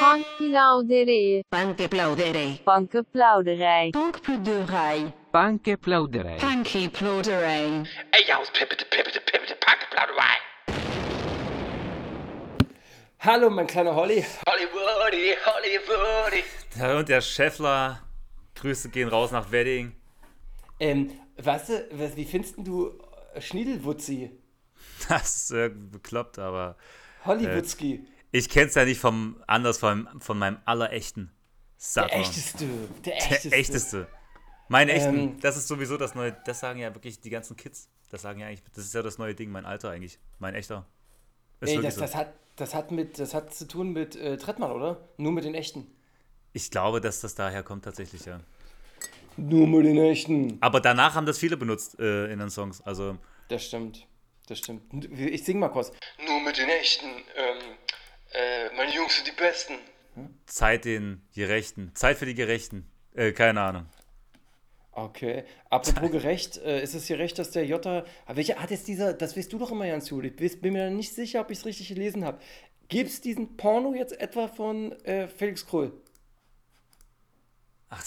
Bankplauderij. Bankplauderij. Bankenplauderij. Bankplauderij. Bankplauderij. Bankplauderij. Ey, ja, pippete, pippete, pippete, Bankplauderij. Hallo, mein kleiner Holly. Hollywoody, Hollywoody. Und der Scheffler. Grüße gehen raus nach Wedding. Ähm, weißt du, was, wie findest du äh, Schniedelwutzi? Das ist irgendwie bekloppt, aber Hollywudski. Ich kenn's ja nicht vom anders von, von meinem allerechten Sag der echteste. Der Der echteste. echteste. Mein echten, Ähm. das ist sowieso das neue, das sagen ja wirklich die ganzen Kids. Das sagen ja eigentlich, das ist ja das neue Ding, mein Alter eigentlich. Mein echter. Ist Ey, das, das, hat, das, hat mit, das hat zu tun mit äh, Trettmann, oder? Nur mit den echten. Ich glaube, dass das daher kommt tatsächlich, ja. Nur mit den echten. Aber danach haben das viele benutzt äh, in den Songs. Also, Das stimmt. Das stimmt. Ich sing mal kurz. Nur mit den echten, ähm, äh, meine Jungs sind die Besten. Zeit den Gerechten. Zeit für die Gerechten. Äh, keine Ahnung. Okay. Apropos gerecht, äh, ist es hier recht, dass der Jota. Aber Welcher hat jetzt dieser, das weißt du doch immer ganz gut. Ich bin mir nicht sicher, ob ich es richtig gelesen habe. Gibt es diesen Porno jetzt etwa von äh, Felix Krull? Ach,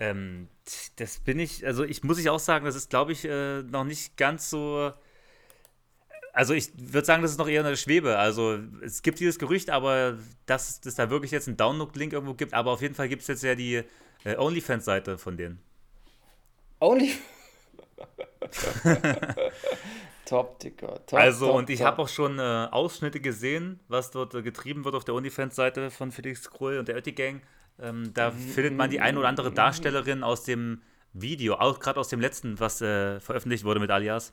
ähm, das bin ich, also ich muss ich auch sagen, das ist, glaube ich, äh, noch nicht ganz so. Also ich würde sagen, das ist noch eher eine Schwebe. Also es gibt dieses Gerücht, aber dass es da wirklich jetzt einen Download-Link irgendwo gibt, aber auf jeden Fall gibt es jetzt ja die äh, OnlyFans-Seite von denen. Only. top, Dicker. Top, Also, top, und ich habe auch schon äh, Ausschnitte gesehen, was dort äh, getrieben wird auf der OnlyFans-Seite von Felix Krull und der Ötti Gang. Ähm, da findet man die ein oder andere Darstellerin aus dem Video, auch gerade aus dem letzten, was äh, veröffentlicht wurde mit Alias.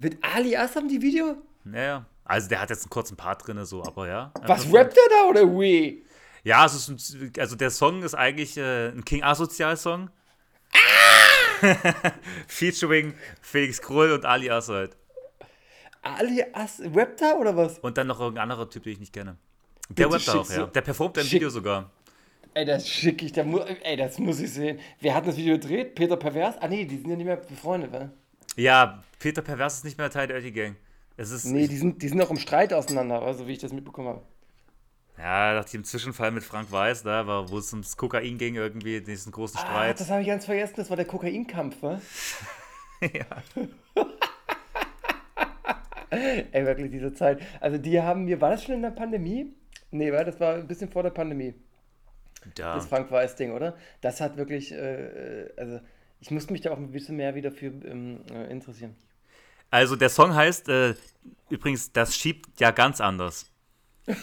Mit Alias haben die Video? Naja, also der hat jetzt einen kurzen Part drin, so, aber ja. Was rappt er da oder wie? Ja, es ist ein, also der Song ist eigentlich äh, ein King Asozial-Song. Ah! Featuring Felix Krull und Alias halt. Alias rappt er oder was? Und dann noch irgendein anderer Typ, den ich nicht kenne. Der Bitte rappt auch, schickst ja. Der performt im schick- Video sogar. Ey, das schicke ich, da mu ey, das muss ich sehen. Wer hat das Video gedreht? Peter Pervers? Ah, nee, die sind ja nicht mehr befreundet, wa? Ja, Peter Pervers ist nicht mehr Teil der Ötti Gang. Es ist, Nee, die sind, die sind auch im Streit auseinander, also wie ich das mitbekommen habe. ja, nach dem Zwischenfall mit Frank Weiß, da war, wo es ums Kokain ging, irgendwie, diesen großen Ah, Streit. das habe ich ganz vergessen, das war der Kokainkampf, wa? ja. Ey, wirklich, diese Zeit. Also, die haben mir, war das schon in der Pandemie? Nee, war, das war ein bisschen vor der Pandemie, ja. das Frank Weiß-Ding, oder? Das hat wirklich, äh, äh, also, ich musste mich da auch ein bisschen mehr wieder für ähm, äh, interessieren. Also der Song heißt, äh, übrigens, das schiebt ja ganz anders.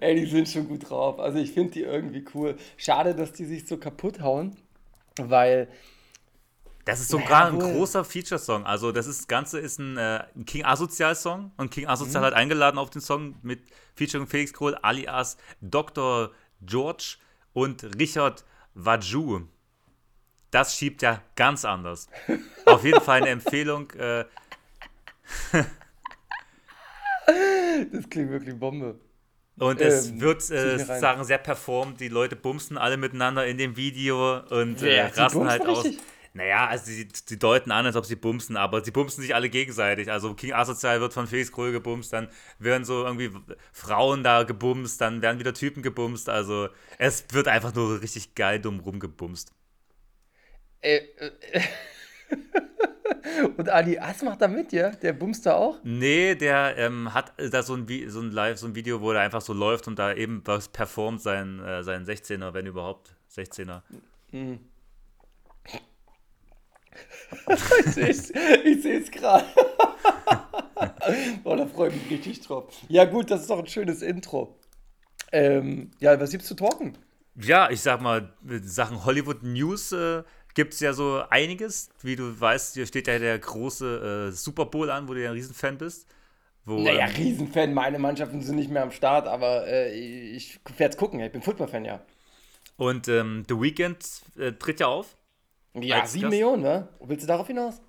Ey, die sind schon gut drauf. Also, ich finde die irgendwie cool. Schade, dass die sich so kaputt hauen, weil. Das ist sogar Naja, ein großer Feature-Song. Also das, ist, das Ganze ist ein, äh, ein King Asozial-Song und King Mhm. Asozial hat eingeladen auf den Song mit Featuring Felix Kohl alias Dr. George und Richard Waju. Das schiebt ja ganz anders. Auf jeden Fall eine Empfehlung. Äh, Das klingt wirklich Bombe. und es Ähm, wird zieh ich äh, sozusagen sehr performt. Die Leute bumsen alle miteinander in dem Video und äh, Wer? Die rasten halt aus. Naja, also sie, sie deuten an, als ob sie bumsen, aber sie bumsen sich alle gegenseitig. Also King Asozial wird von Felix Krull gebumst, dann werden so irgendwie Frauen da gebumst, dann werden wieder Typen gebumst. Also es wird einfach nur richtig geil dumm rumgebumst. Äh, äh, Und Ali Ass macht da mit, ja? Der bumst da auch? Nee, der ähm, hat da so ein, Vi- so ein Live, so ein Video, wo er einfach so läuft und da eben was performt, sein, äh, sein 16er, wenn überhaupt 16er. Ich seh's- ich sehe es gerade. Boah, da freue ich mich richtig drauf. Ja, gut, das ist doch ein schönes Intro. Ähm, ja, was gibt's zu talken? Ja, ich sag mal, Sachen Hollywood News äh, gibt es ja so einiges. Wie du weißt, hier steht ja der große äh, Super Bowl an, wo du ja ein Riesenfan bist. Wo, Naja, ähm, Riesenfan, meine Mannschaften sind nicht mehr am Start, aber äh, ich werde es gucken. Ich bin Football-Fan, ja. und ähm, The Weeknd äh, tritt ja auf. Ja, sieben? Millionen, ne? Willst du darauf hinaus?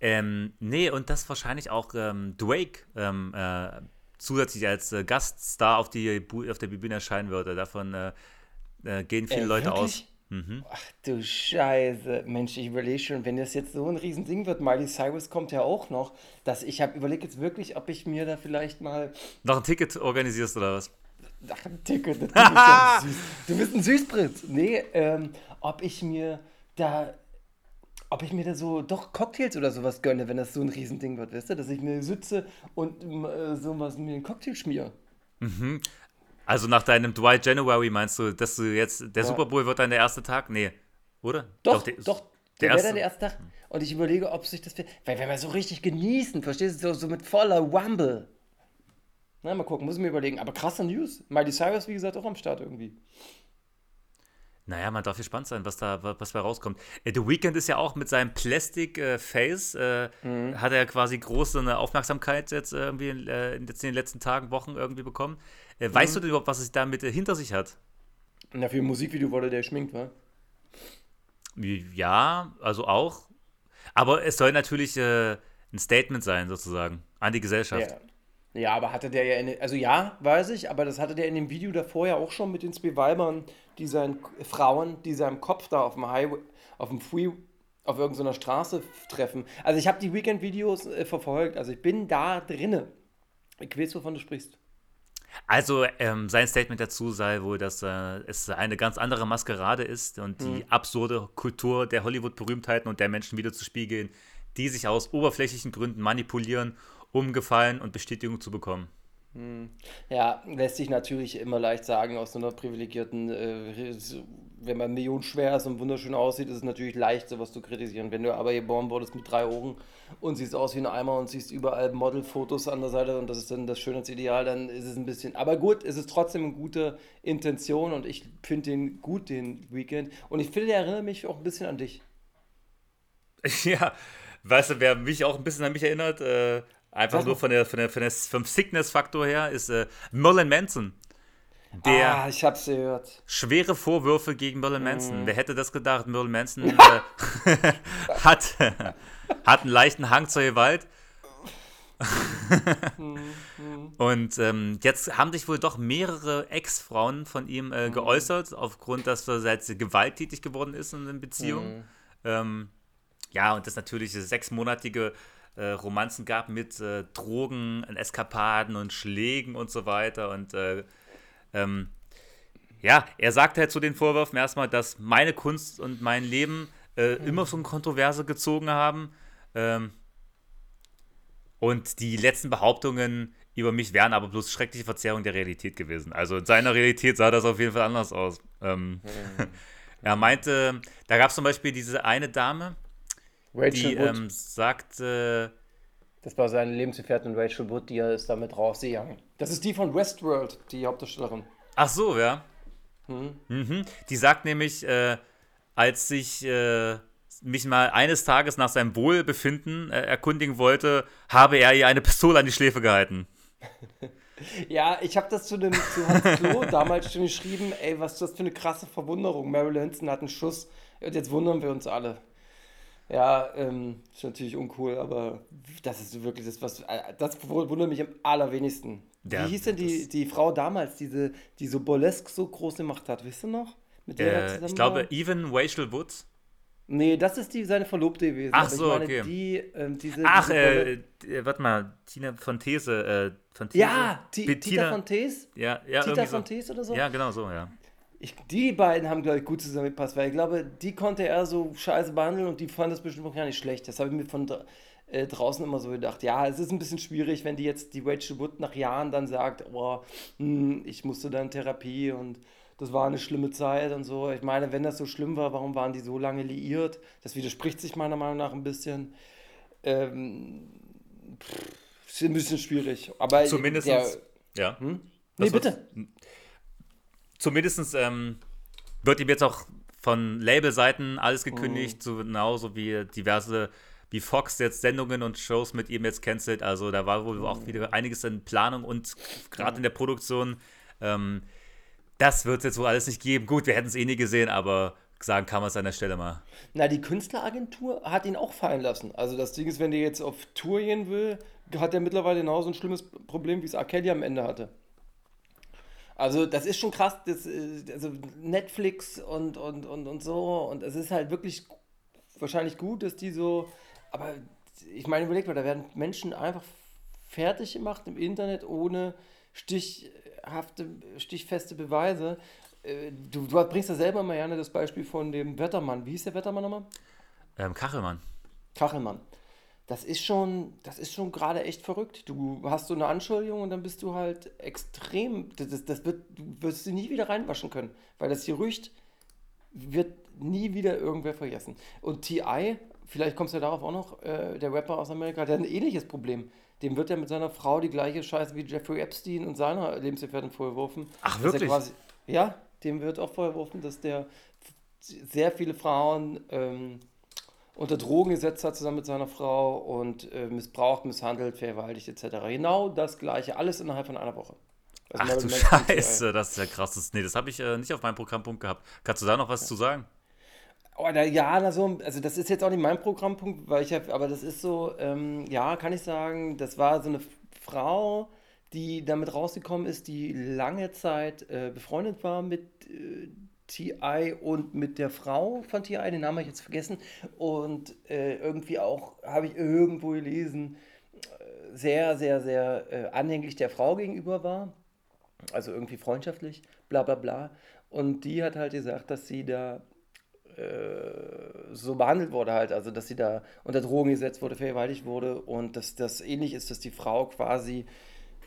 Ähm, nee, und das wahrscheinlich auch ähm, Drake ähm, äh, zusätzlich als äh, Gaststar auf, die, Bu- auf der Bühne erscheinen würde. Davon äh, äh, gehen viele Äh, Leute wirklich? aus. Ach du Scheiße. Mensch, ich überlege schon, wenn das jetzt so ein Riesending wird, Miley Cyrus kommt ja auch noch, dass ich habe überlegt jetzt wirklich, ob ich mir da vielleicht mal Noch ein Ticket organisierst oder was? Ach, ein Ticket, das ist ja süß. Du bist ein Süßprinz. Nee, ähm, ob ich mir da, ob ich mir da so doch Cocktails oder sowas gönne, wenn das so ein Riesending wird, weißt du, dass ich mir sitze und ähm, äh, sowas mir einen Cocktail schmier. Also nach deinem Dwight January meinst du, dass du jetzt, der Super Bowl wird dann der erste Tag? Nee, oder? Doch, der- doch, der der wäre dann der erste Tag. Und ich überlege, ob sich das, weil wenn wir so richtig genießen, verstehst du, so, so mit voller Wumble. Na, mal gucken, muss ich mir überlegen. Aber krasse News. Miley Cyrus, wie gesagt, auch am Start irgendwie. Naja, man darf gespannt sein, was da wa- was bei rauskommt. Äh, The Weeknd ist ja auch mit seinem Plastic äh, Face, äh, Mhm. hat er quasi große eine Aufmerksamkeit jetzt irgendwie in, äh, jetzt in den letzten Tagen, Wochen irgendwie bekommen. Äh, Mhm. weißt du denn überhaupt, was es damit hinter sich hat? Na, für ein Musikvideo wurde der schminkt, wa? Ja, also auch. Aber es soll natürlich ein Statement sein, sozusagen, an die Gesellschaft. Ja. Ja, aber hatte der ja in, also ja, weiß ich, aber das hatte der in dem Video davor ja auch schon mit den zwei Weibern, die seinen Frauen, die seinem Kopf da auf dem Highway, auf dem Free, auf irgendeiner Straße treffen. Also ich habe die Weekend-Videos äh, verfolgt, also ich bin da drinne. Ich weiß, wovon du sprichst. Also ähm, sein Statement dazu sei wohl, dass äh, es eine ganz andere Maskerade ist und die absurde Kultur der Hollywood-Berühmtheiten und der Menschen wieder zu spiegeln, die sich aus oberflächlichen Gründen manipulieren, um Gefallen und Bestätigung zu bekommen. Ja, lässt sich natürlich immer leicht sagen, aus so einer privilegierten, äh, wenn man millionenschwer ist und wunderschön aussieht, ist es natürlich leicht, sowas zu kritisieren. Wenn du aber geboren wurdest mit drei Augen und siehst aus wie ein Eimer und siehst überall Modelfotos an der Seite und das ist dann das Schönheitsideal, dann ist es ein bisschen. Aber gut, es ist trotzdem eine gute Intention und ich finde den gut, den Weekend. Und ich finde, der erinnert mich auch ein bisschen an dich. ja, weißt du, wer mich auch ein bisschen an mich erinnert, äh, einfach nur von der, von der, von der, vom Sickness-Faktor her, ist äh, Merlin Manson. Der ah, ich hab's gehört. schwere Vorwürfe gegen Merlin Mhm. Manson. Wer hätte das gedacht? Merlin Manson äh, hat, hat einen leichten Hang zur Gewalt. Und ähm, jetzt haben sich wohl doch mehrere Ex-Frauen von ihm Mhm. äh, geäußert, aufgrund, dass er seit sie gewalttätig geworden ist in einer Beziehung. Mhm. Ähm, ja, und das natürlich sechsmonatige äh, Romanzen gab mit äh, Drogen, und Eskapaden und Schlägen und so weiter. Und äh, ähm, ja, er sagte halt zu den Vorwürfen erstmal, dass meine Kunst und mein Leben äh, immer so eine Kontroverse gezogen haben. Ähm, und die letzten Behauptungen über mich wären aber bloß schreckliche Verzerrung der Realität gewesen. Also in seiner Realität sah das auf jeden Fall anders aus. Ähm, er meinte, da gab es zum Beispiel diese eine Dame, Rachel die Wood. ähm, sagte, Das war seine Lebensgefährtin Rachel Wood, die ist damit rausgegangen. Das ist die von Westworld, die Hauptdarstellerin. ach so, ja. Mhm. Die sagt nämlich, äh, als ich äh, mich mal eines Tages nach seinem Wohlbefinden äh, erkundigen wollte, habe er ihr eine Pistole an die Schläfe gehalten. Ja, ich habe das zu dem zu Hans Klo damals schon geschrieben, ey, was ist das für eine krasse Verwunderung. Marilyn Manson hat einen Schuss und jetzt wundern wir uns alle. Ja, ähm, ist natürlich uncool, aber das ist wirklich das, was. äh, Das wundert mich am allerwenigsten. Ja, Wie hieß denn die, die Frau damals, diese, die so burlesque so groß gemacht hat, weißt du noch? Mit der er Äh, zusammen ich glaube, war? Even Rachel Woods. Nee, das ist die, seine Verlobte gewesen. Ach so, ich meine, okay. die, ähm, diese, Ach, diese äh, äh, warte mal, Tina von These. Äh, von These. Ja, Ti- Bettina- Tita von Tees? Ja, ja, Tita von so. Tees oder so? Ja, genau so, ja. Ich, die beiden haben, glaube ich, gut zusammengepasst, weil ich glaube, die konnte er so scheiße behandeln und die fand das bestimmt auch gar nicht schlecht. Das habe ich mir von äh, draußen immer so gedacht. Ja, es ist ein bisschen schwierig, wenn die jetzt die Rachel Wood nach Jahren dann sagt, oh, hm, ich musste dann Therapie und das war eine schlimme Zeit und so. Ich meine, wenn das so schlimm war, warum waren die so lange liiert? Das widerspricht sich meiner Meinung nach ein bisschen. Ähm, pff, ist ein bisschen schwierig. Aber Zumindest. der, ja. nee, Das wird- bitte. Zumindest ähm, wird ihm jetzt auch von Labelseiten alles Mhm. gekündigt, so genauso wie diverse, wie Fox jetzt Sendungen und Shows mit ihm jetzt cancelt. Also da war wohl Mhm. auch wieder einiges in Planung und gerade in der Produktion. Ähm, das wird es jetzt wohl alles nicht geben. Gut, wir hätten es eh nie gesehen, aber sagen kann man es an der Stelle mal. Na, die Künstleragentur hat ihn auch fallen lassen. Also das Ding ist, wenn der jetzt auf Tour gehen will, hat er mittlerweile genauso ein schlimmes Problem, wie es. Kelly am Ende hatte. Also das ist schon krass, das, äh, also Netflix und, und, und, und so und es ist halt wirklich wahrscheinlich gut, dass die so, aber ich meine, überleg mal, da werden Menschen einfach fertig gemacht im Internet ohne stichhafte, stichfeste Beweise. Äh, Du, du bringst ja selber, Marianne, das Beispiel von dem Wettermann. Wie hieß der Wettermann nochmal? Ähm, Kachelmann. Kachelmann. Das ist schon, das ist schon gerade echt verrückt. Du hast so eine Anschuldigung und dann bist du halt extrem. Das, das, wird, du wirst sie nie wieder reinwaschen können, weil das Gerücht wird nie wieder irgendwer vergessen. Und T.I., vielleicht kommst du ja darauf auch noch, äh, der Rapper aus Amerika, der hat ein ähnliches Problem. Dem wird ja mit seiner Frau die gleiche Scheiße wie Jeffrey Epstein und seiner Lebensgefährtin vorgeworfen. Ach, wirklich? Quasi, ja, dem wird auch vorgeworfen, dass der sehr viele Frauen ähm, unter Drogen gesetzt hat zusammen mit seiner Frau und äh, missbraucht, misshandelt, vergewaltigt etc. Genau das gleiche, alles innerhalb von einer Woche. Also Ach du. Scheiße, das ist ja krass. Das, nee, das habe ich äh, nicht auf meinem Programmpunkt gehabt. Kannst du da noch was zu sagen? Oh, na, ja, na so, also das ist jetzt auch nicht mein Programmpunkt, weil ich habe, aber das ist so, ähm, ja, kann ich sagen, das war so eine Frau, die damit rausgekommen ist, die lange Zeit äh, befreundet war mit äh, T.I. und mit der Frau von T.I., den Namen habe ich jetzt vergessen, und äh, irgendwie auch, habe ich irgendwo gelesen, äh, sehr, sehr, sehr äh, anhänglich der Frau gegenüber war also irgendwie freundschaftlich, bla bla bla. Und die hat halt gesagt, dass sie da äh, so behandelt wurde halt, also dass sie da unter Drogen gesetzt wurde, vergewaltigt wurde und dass das ähnlich ist, dass die Frau quasi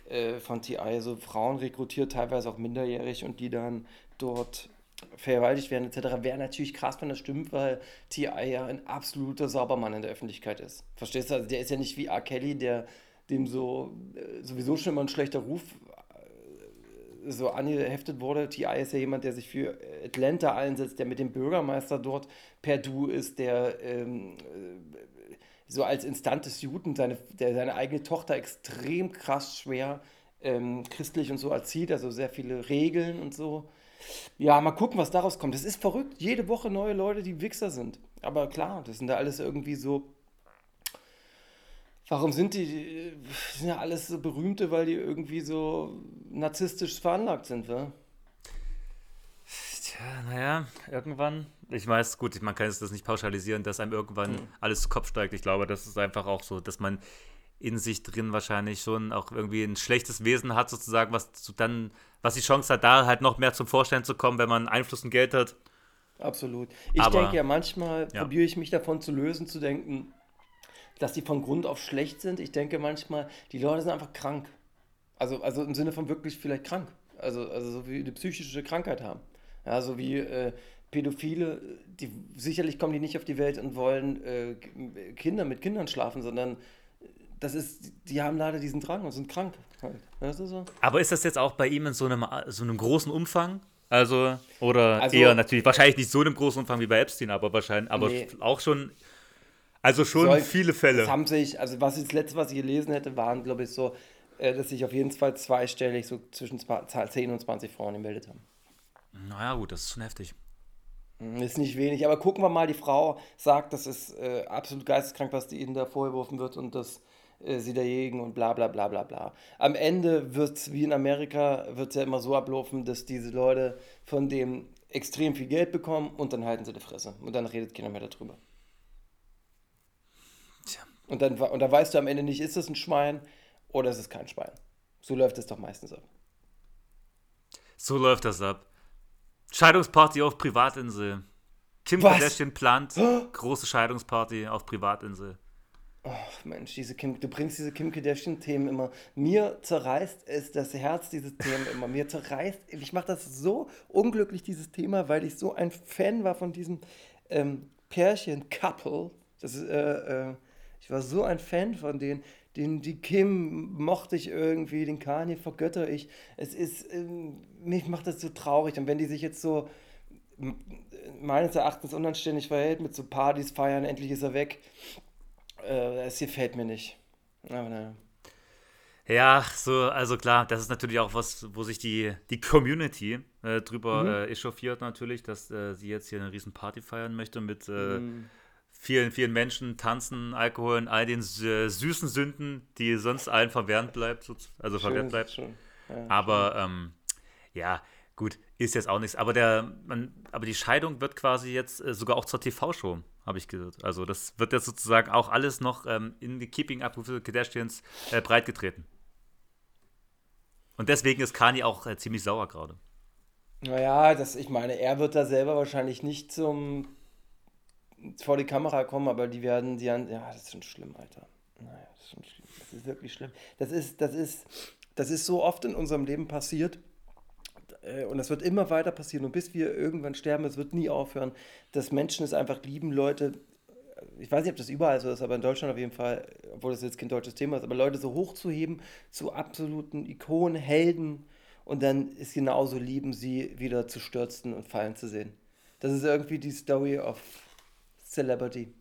äh, von TI so Frauen rekrutiert, teilweise auch minderjährig und die dann dort vergewaltigt werden etc. Wäre natürlich krass, wenn das stimmt, weil T.I. ja ein absoluter Saubermann in der Öffentlichkeit ist. Verstehst du? Also der ist ja nicht wie R. Kelly, der dem so äh, sowieso schon immer ein schlechter Ruf äh, so angeheftet wurde. T.I. ist ja jemand, der sich für Atlanta einsetzt, der mit dem Bürgermeister dort per Du ist, der ähm, äh, so als instantes Juden seine, der seine eigene Tochter extrem krass schwer ähm, christlich und so erzieht, also sehr viele Regeln und so. Ja, mal gucken, was daraus kommt. Das ist verrückt. Jede Woche neue Leute, die Wichser sind. Aber klar, das sind ja alles irgendwie so. Warum sind die, die sind ja alles so berühmte, weil die irgendwie so narzisstisch veranlagt sind, wa? Tja, naja, irgendwann. Ich weiß, gut, man kann jetzt das nicht pauschalisieren, dass einem irgendwann alles zu Kopf steigt. Ich glaube, das ist einfach auch so, dass man in sich drin wahrscheinlich schon auch irgendwie ein schlechtes Wesen hat, sozusagen, was zu dann, was die Chance hat, da halt noch mehr zum Vorstellen zu kommen, wenn man Einfluss und Geld hat. Absolut. Ich Aber- denke ja, manchmal Ja. probiere ich mich davon zu lösen, zu denken, dass die von Grund auf schlecht sind. Ich denke manchmal, die Leute sind einfach krank. Also, also im Sinne von wirklich vielleicht krank. Also, also so wie eine psychische Krankheit haben. Ja, so wie äh, Pädophile, die sicherlich kommen die nicht auf die Welt und wollen äh, Kinder mit Kindern schlafen, sondern das ist, die haben leider diesen Drang und sind krank. Halt. Weißt du so? Aber ist das jetzt auch bei ihm in so einem, so einem großen Umfang? Also, oder Also- eher natürlich, wahrscheinlich nicht so einem großen Umfang wie bei Epstein, aber wahrscheinlich, aber Nee. auch schon, also schon Soll- viele Fälle. haben sich, also was ich das letzte, was ich gelesen hätte, waren, glaube ich, so, äh, dass sich auf jeden Fall zweistellig so zwischen zwa- 10 und 20 Frauen gemeldet haben. Naja, gut, das ist schon heftig. Mhm, Ist nicht wenig, aber gucken wir mal, die Frau sagt, das ist äh, absolut geisteskrank, was die ihnen da vorgeworfen wird und dass äh, sie dagegen und bla bla bla bla bla. Am Ende wird es, wie in Amerika, wird es ja immer so ablaufen, dass diese Leute von dem extrem viel Geld bekommen und dann halten sie die Fresse und dann redet keiner mehr darüber. Tja. Und dann, und dann weißt du am Ende nicht, ist es ein Schwein oder ist es kein Schwein. So läuft es doch meistens ab. So läuft das ab. Scheidungsparty auf Privatinsel. Kim Was? Kardashian plant große Scheidungsparty auf Privatinsel. Ach Mensch, diese Kim, du bringst diese Kim Kardashian-Themen immer. Mir zerreißt es das Herz, dieses Themen immer. Mir zerreißt, ich mache das so unglücklich, dieses Thema, weil ich so ein Fan war von diesem ähm, Pärchen-Couple. Äh, äh, ich war so ein Fan von denen. Den, die Kim mochte ich irgendwie, den Kanye vergötter ich. Es ist, ähm, mich macht das so traurig. Und wenn die sich jetzt so meines Erachtens unanständig verhält mit so Partys feiern, endlich ist er weg. Äh, es gefällt mir nicht. Aber naja. Ja, so, also klar, das ist natürlich auch was, wo sich die, die Community äh, drüber Mhm. äh, echauffiert natürlich, dass äh, sie jetzt hier eine riesen Party feiern möchte mit äh, Mhm. vielen, vielen Menschen, Tanzen, Alkohol und all den sü- süßen Sünden, die sonst allen verwehrt bleibt, so- also verwehrt bleibt. Ja, Aber ähm, Ja, gut, ist jetzt auch nichts. Aber, der, man, aber die Scheidung wird quasi jetzt äh, sogar auch zur TV-Show, habe ich gehört. Also das wird jetzt sozusagen auch alles noch ähm, in the Keeping Up with the Kardashians äh, breitgetreten. Und deswegen ist Kani auch äh, ziemlich sauer gerade. Naja, das, ich meine, er wird da selber wahrscheinlich nicht zum vor die Kamera kommen, aber die werden, die haben, ja, das ist schon schlimm, Alter. Naja, das ist schon schlimm. Das ist wirklich schlimm. Das ist, das ist, das ist so oft in unserem Leben passiert. Äh, Und das wird immer weiter passieren. Und bis wir irgendwann sterben, es wird nie aufhören, dass Menschen es einfach lieben, Leute, ich weiß nicht, ob das überall so ist, aber in Deutschland auf jeden Fall, obwohl das jetzt kein deutsches Thema ist, aber Leute so hochzuheben zu absoluten Ikonen, Helden und dann ist genauso lieben, sie wieder zu stürzen und fallen zu sehen. Das ist irgendwie die Story of Celebrity.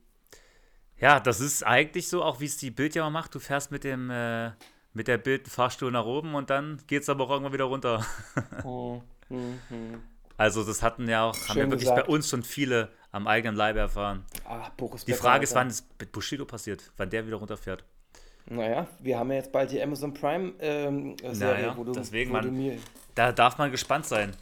Ja, das ist eigentlich so, auch wie es die Bild macht. Du fährst mit dem äh, mit der Bild Fahrstuhl nach oben und dann geht es aber auch irgendwann wieder runter. Mhm. Also das hatten ja auch, haben Schön ja wirklich gesagt. bei uns schon viele am eigenen Leibe erfahren. Ah, Boris Die Becker, Frage ist, wann es mit Bushido passiert, wann der wieder runterfährt. Naja, wir haben ja jetzt bald die Amazon Prime ähm, Serie, Naja, wo du, deswegen, wo du man- mir. Da darf man gespannt sein.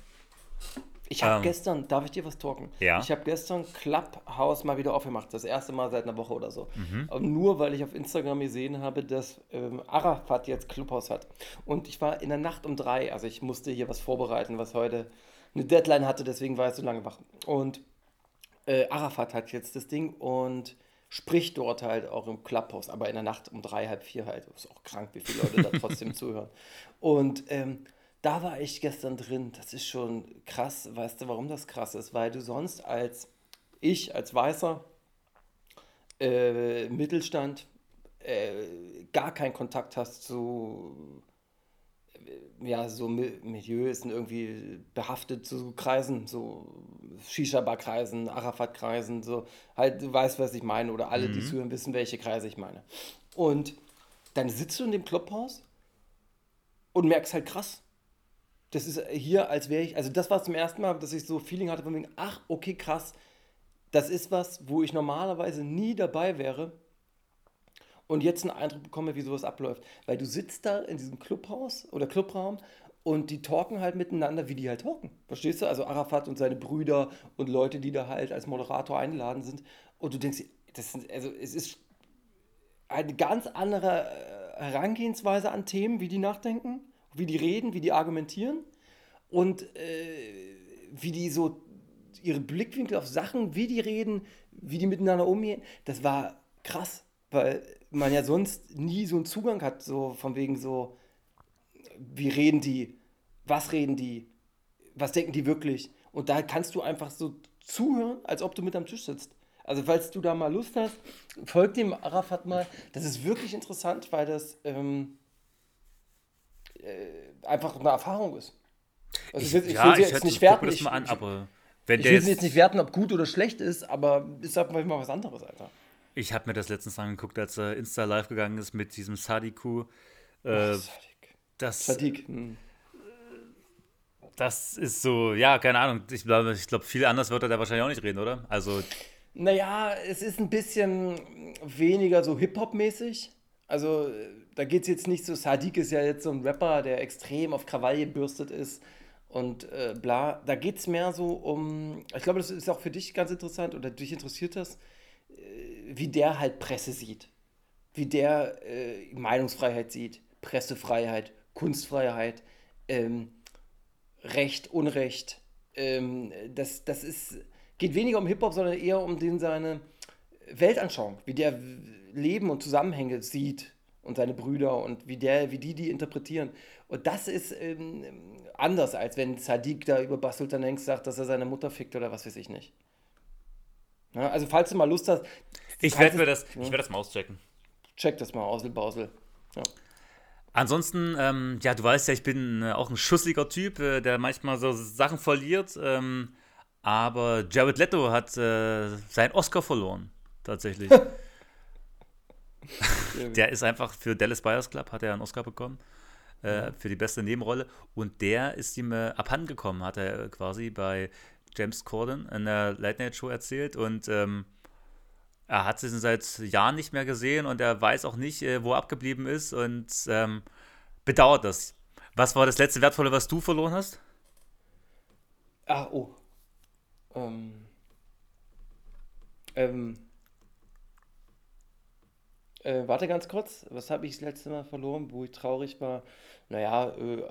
Ich habe Ähm. gestern, darf ich dir was talken? Ja. Ich habe gestern Clubhouse mal wieder aufgemacht, das erste Mal seit einer Woche oder so. Mhm. Nur weil ich auf Instagram gesehen habe, dass ähm, Arafat jetzt Clubhouse hat. Und ich war in der Nacht um drei, also ich musste hier was vorbereiten, was heute eine Deadline hatte, deswegen war ich so lange wach. Und äh, Arafat hat jetzt das Ding und spricht dort halt auch im Clubhouse, aber in der Nacht um drei, halb vier halt. ist auch krank, wie viele Leute da trotzdem zuhören. Und ähm, da war ich gestern drin. Das ist schon krass. Weißt du, warum das krass ist? Weil du sonst als ich, als Weißer, äh, Mittelstand, äh, gar keinen Kontakt hast zu äh, ja, so Mi- Milieu sind irgendwie behaftet zu Kreisen, so Shisha-Bar-Kreisen, Arafat-Kreisen, so halt, du weißt, was ich meine, oder alle, die zuhören, wissen, welche Kreise ich meine. Und dann sitzt du in dem Clubhaus und merkst halt krass. Das ist hier, als wäre ich, also das war zum ersten Mal, dass ich so Feeling hatte von wegen, ach, okay, krass, das ist was, wo ich normalerweise nie dabei wäre und jetzt einen Eindruck bekomme, wie sowas abläuft. Weil du sitzt da in diesem Clubhaus oder Clubraum und die talken halt miteinander, wie die halt talken. Verstehst du? Also Arafat und seine Brüder und Leute, die da halt als Moderator eingeladen sind. Und du denkst, das sind, also es ist eine ganz andere äh, Herangehensweise an Themen, wie die nachdenken, wie die reden, wie die argumentieren und äh, wie die so ihre Blickwinkel auf Sachen, wie die reden, wie die miteinander umgehen, das war krass, weil man ja sonst nie so einen Zugang hat, so von wegen so, wie reden die, was reden die, was denken die wirklich. Und da kannst du einfach so zuhören, als ob du mit am Tisch sitzt. Also falls du da mal Lust hast, folg dem Arafat mal. Das ist wirklich interessant, weil das ähm, äh, einfach eine Erfahrung ist. Also ich, will, ich will sie jetzt nicht werten. Ich, an, ich, ich will sie jetzt, jetzt nicht werten, ob gut oder schlecht ist, aber ist halt mal was anderes, Alter. ich habe mir das letztens angeguckt, als er Insta live gegangen ist mit diesem Sadiku. Äh, Sadiq. das, Sadiq. hm. das ist so, ja, keine Ahnung. Ich glaube, ich glaube, viel anders wird er da wahrscheinlich auch nicht reden, oder? Also, Naja, es ist ein bisschen weniger so Hip-Hop-mäßig. Also, da geht es jetzt nicht so. Sadiq ist ja jetzt so ein Rapper, der extrem auf Krawall gebürstet ist und äh, bla. Da geht es mehr so um. Ich glaube, das ist auch für dich ganz interessant oder dich interessiert das, äh, wie der halt Presse sieht. Wie der äh, Meinungsfreiheit sieht, Pressefreiheit, Kunstfreiheit, ähm, Recht, Unrecht. Ähm, das, das ist, geht weniger um Hip-Hop, sondern eher um den seine Weltanschauung, wie der Leben und Zusammenhänge sieht und seine Brüder und wie, der, wie die die interpretieren. Und das ist ähm, anders, als wenn Sadiq da über Bas Sultan Hengst sagt, dass er seine Mutter fickt oder was weiß ich nicht. Ja, also falls du mal Lust hast, ich werde mir das, ich werde das mal auschecken. check das mal, Ausel-Bausel. Ja. Ansonsten, ähm, ja, du weißt ja, ich bin äh, auch ein schussliger Typ, äh, der manchmal so Sachen verliert. Ähm, aber Jared Leto hat äh, seinen Oscar verloren, tatsächlich. der ist einfach für Dallas Buyers Club, hat er einen Oscar bekommen. Äh, für die beste Nebenrolle. Und der ist ihm äh, abhanden gekommen, hat er äh, quasi bei James Corden in der Late Night Show erzählt. Und ähm, er hat sie seit Jahren nicht mehr gesehen und er weiß auch nicht, äh, wo er abgeblieben ist und ähm, bedauert das. Was war das letzte Wertvolle, was du verloren hast? Ah, oh. Ähm. Ähm. Äh, warte ganz kurz. Was habe ich das letzte Mal verloren, wo ich traurig war? Naja, äh,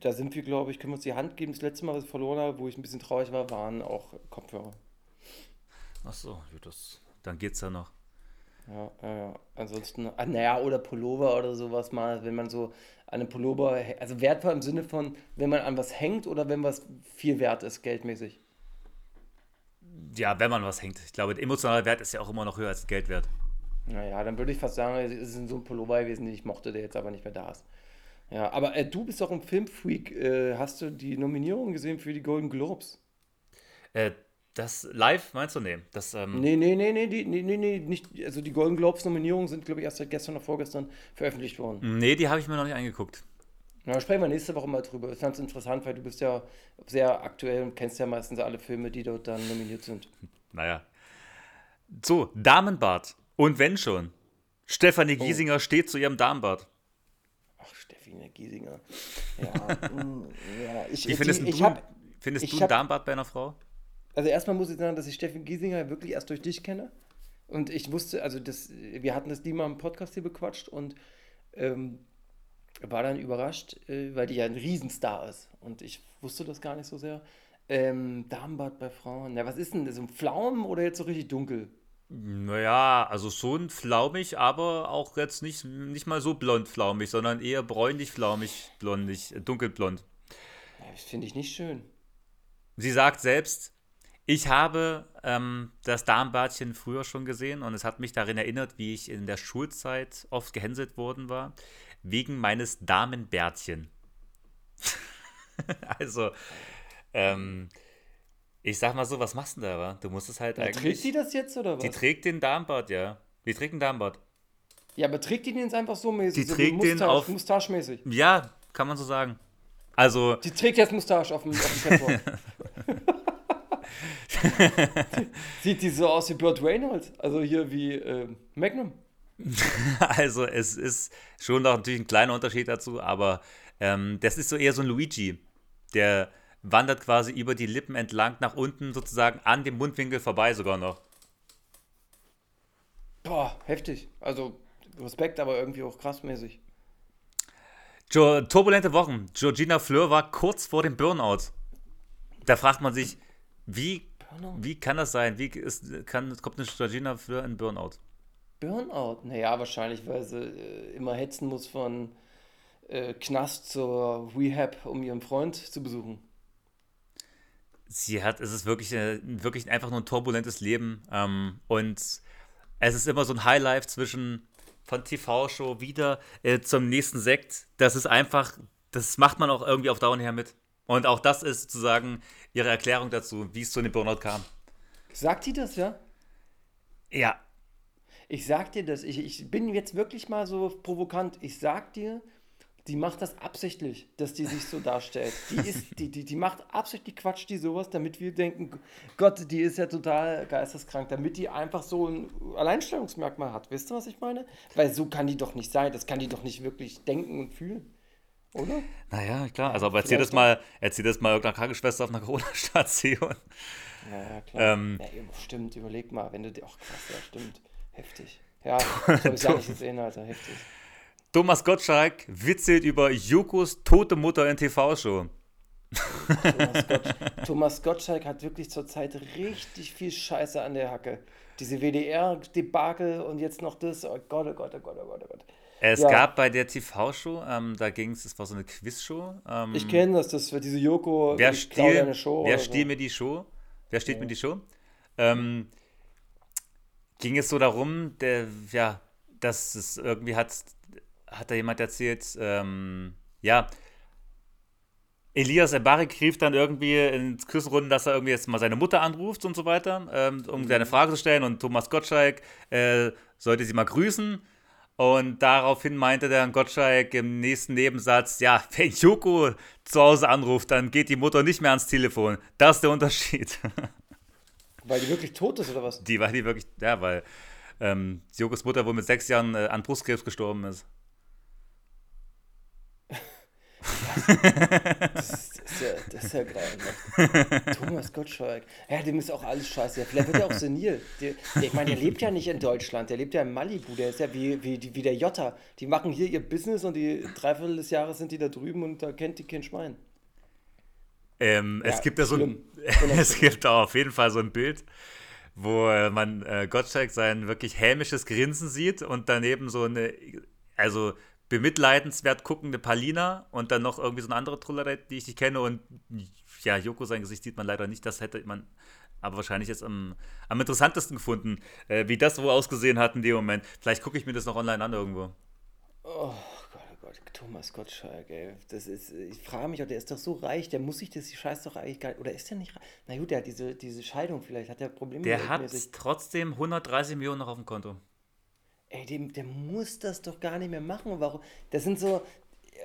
da sind wir, glaube ich, können wir uns die Hand geben. Das letzte Mal, was ich verloren habe, wo ich ein bisschen traurig war, waren auch Kopfhörer. Ach so, das, dann geht's ja noch. Ja, ja. Ansonsten, ah, naja, oder Pullover oder sowas mal, wenn man so an einem Pullover, also wertvoll im Sinne von, wenn man an was hängt oder wenn was viel wert ist, geldmäßig. Ja, wenn man was hängt. Ich glaube, der emotionale Wert ist ja auch immer noch höher als Geldwert. Naja, dann würde ich fast sagen, es ist so ein Pullover gewesen, den ich mochte, der jetzt aber nicht mehr da ist. Ja, aber äh, du bist doch ein Filmfreak. Äh, hast du die Nominierung gesehen für die Golden Globes? Äh, das live meinst du? Nee. Das, ähm, Nee, nee, nee, nee, die, nee, nee, nee, nicht. Also die Golden Globes Nominierungen sind, glaube ich, erst seit gestern oder vorgestern veröffentlicht worden. nee, die habe ich mir noch nicht angeguckt. Na, sprechen wir nächste Woche mal drüber. Ist ganz interessant, weil du bist ja sehr aktuell und kennst ja meistens alle Filme, die dort dann nominiert sind. Naja. So, Damenbart. Und wenn schon. Stefanie Oh. Giesinger steht zu ihrem Damenbart. Ach, Steffine Giesinger. Ja, mm, ja ich, Wie findest die, du, ich hab, findest ich du ein hab- Damenbart bei einer Frau? Also erstmal muss ich sagen, dass ich Steffen Giesinger wirklich erst durch dich kenne. Und ich wusste, also das, wir hatten das die mal im Podcast hier bequatscht und ähm, war dann überrascht, äh, weil die ja ein Riesenstar ist. Und ich wusste das gar nicht so sehr. Ähm, Damenbart bei Frauen. Na, was ist denn das? So ein Pflaumen oder jetzt so richtig dunkel? Naja, also schon flaumig, aber auch jetzt nicht, nicht mal so blond flaumig, sondern eher bräunlich flaumig, blondig, äh, dunkelblond. Das finde ich nicht schön. Sie sagt selbst, ich habe ähm, das Darmbadchen früher schon gesehen und es hat mich darin erinnert, wie ich in der Schulzeit oft gehänselt worden war, wegen meines Damenbärtchen. also, ähm, ich sag mal so, was machst du denn da? wa? Du musst es halt Ja, eigentlich. trägt die das jetzt oder was? die trägt den Darmbart, ja. Die trägt einen Darmbart. ja, aber trägt die den jetzt einfach so mäßig? Die so trägt den Mustache, auf- Mustache-mäßig. Ja, kann man so sagen. Also, Die trägt jetzt Mustache auf dem, auf dem. Sieht die so aus wie Burt Reynolds? Also hier wie ähm, Magnum? Also es ist schon noch natürlich ein kleiner Unterschied dazu, aber ähm, das ist so eher so ein Luigi. Der wandert quasi über die Lippen entlang nach unten sozusagen an dem Mundwinkel vorbei sogar noch. Boah, heftig. Also Respekt, aber irgendwie auch krassmäßig. Jo turbulente Wochen. Georgina Fleur war kurz vor dem Burnout. Da fragt man sich, wie, Burnout? wie kann das sein? Wie ist, kann, kommt eine Georgina Fleur in Burnout? Burnout? Naja, wahrscheinlich, weil sie äh, immer hetzen muss von äh, Knast zur Rehab, um ihren Freund zu besuchen. Sie hat, es ist wirklich, äh, wirklich einfach nur ein turbulentes Leben. Ähm, und es ist immer so ein Highlife zwischen von TV-Show wieder äh, zum nächsten Sekt. Das ist einfach, das macht man auch irgendwie auf Dauer her mit. Und auch das ist sozusagen ihre Erklärung dazu, wie es zu dem Burnout kam. Sagt die das, ja? Ja, Ich sag dir das, ich, ich bin jetzt wirklich mal so provokant. Ich sag dir, die macht das absichtlich, dass die sich so darstellt. Die, ist, die, die, die macht absichtlich Quatsch, die sowas, damit wir denken, Gott, die ist ja total geisteskrank, damit die einfach so ein Alleinstellungsmerkmal hat. Wisst ihr, was ich meine? Weil so kann die doch nicht sein. Das kann die doch nicht wirklich denken und fühlen. Oder? naja, klar. Also, aber erzähl das mal, erzähl das mal irgendeiner Krankenschwester auf einer Corona-Station. Ja, ja klar. Ähm. ja, stimmt, überleg mal, wenn du dir. Ach krass, ja, stimmt. Heftig. Ja, das habe ich gar nicht gesehen, Alter. Heftig. Thomas Gottschalk witzelt über Jokos tote Mutter in TV-Show. Thomas, Gottsch Thomas Gottschalk hat wirklich zurzeit richtig viel Scheiße an der Hacke. Diese WDR-Debakel und jetzt noch das. Oh Gott, oh Gott, oh Gott, oh Gott, oh Gott. Es Ja. gab bei der TV-Show, ähm, da ging es, es war so eine Quizshow. Ähm, Ich kenne das, das wird diese Joko, wer stiehlt deine Show. wer stiehlt so. mir die Show? Wer stiehlt mir die Show? Ähm, ging es so darum, der, ja, dass es irgendwie hat, hat da jemand erzählt, ähm, ja, Elias Embarek rief dann irgendwie in Küssenrunden, dass er irgendwie jetzt mal seine Mutter anruft und so weiter, ähm, um seine Frage zu stellen. Und Thomas Gottschalk äh, sollte sie mal grüßen. Und daraufhin meinte der Gottschalk im nächsten Nebensatz, ja, wenn Joko zu Hause anruft, dann geht die Mutter nicht mehr ans Telefon. Das ist der Unterschied. Weil die wirklich tot ist oder was? Die war die wirklich, ja, weil ähm, Jokos Mutter wohl mit sechs Jahren äh, an Brustkrebs gestorben ist. Das ist, ja, das ist ja grauenhaft. Thomas Gottschalk. Ja, dem ist auch alles scheiße. Vielleicht wird er auch senil. Der, ich meine, der lebt ja nicht in Deutschland. Der lebt ja in Malibu. Der ist ja wie, wie, wie der Jota. Die machen hier ihr Business und die Dreiviertel des Jahres sind die da drüben und da kennt die kein Schwein. Ähm, es Ja, gibt ja so ein, es gibt auch auf jeden Fall so ein Bild, wo äh, man äh, Gottschalk sein wirklich hämisches Grinsen sieht und daneben so eine, also bemitleidenswert guckende Palina und dann noch irgendwie so eine andere Trullerei, die ich nicht kenne und ja, Joko sein Gesicht sieht man leider nicht, das hätte man aber wahrscheinlich jetzt am, am interessantesten gefunden, äh, wie das wohl ausgesehen hat in dem Moment. Vielleicht gucke ich mir das noch online an irgendwo. Oh Gott, oh Gott, Thomas Gottschalk, ey. Das ist, ich frage mich, der ist doch so reich, der muss sich das Scheiß doch eigentlich gar nicht. Oder ist der nicht reich? Na gut, der hat diese, diese Scheidung vielleicht, hat der Probleme Der hat trotzdem 130 Millionen noch auf dem Konto. Ey, dem, der muss das doch gar nicht mehr machen. Warum? Das sind so.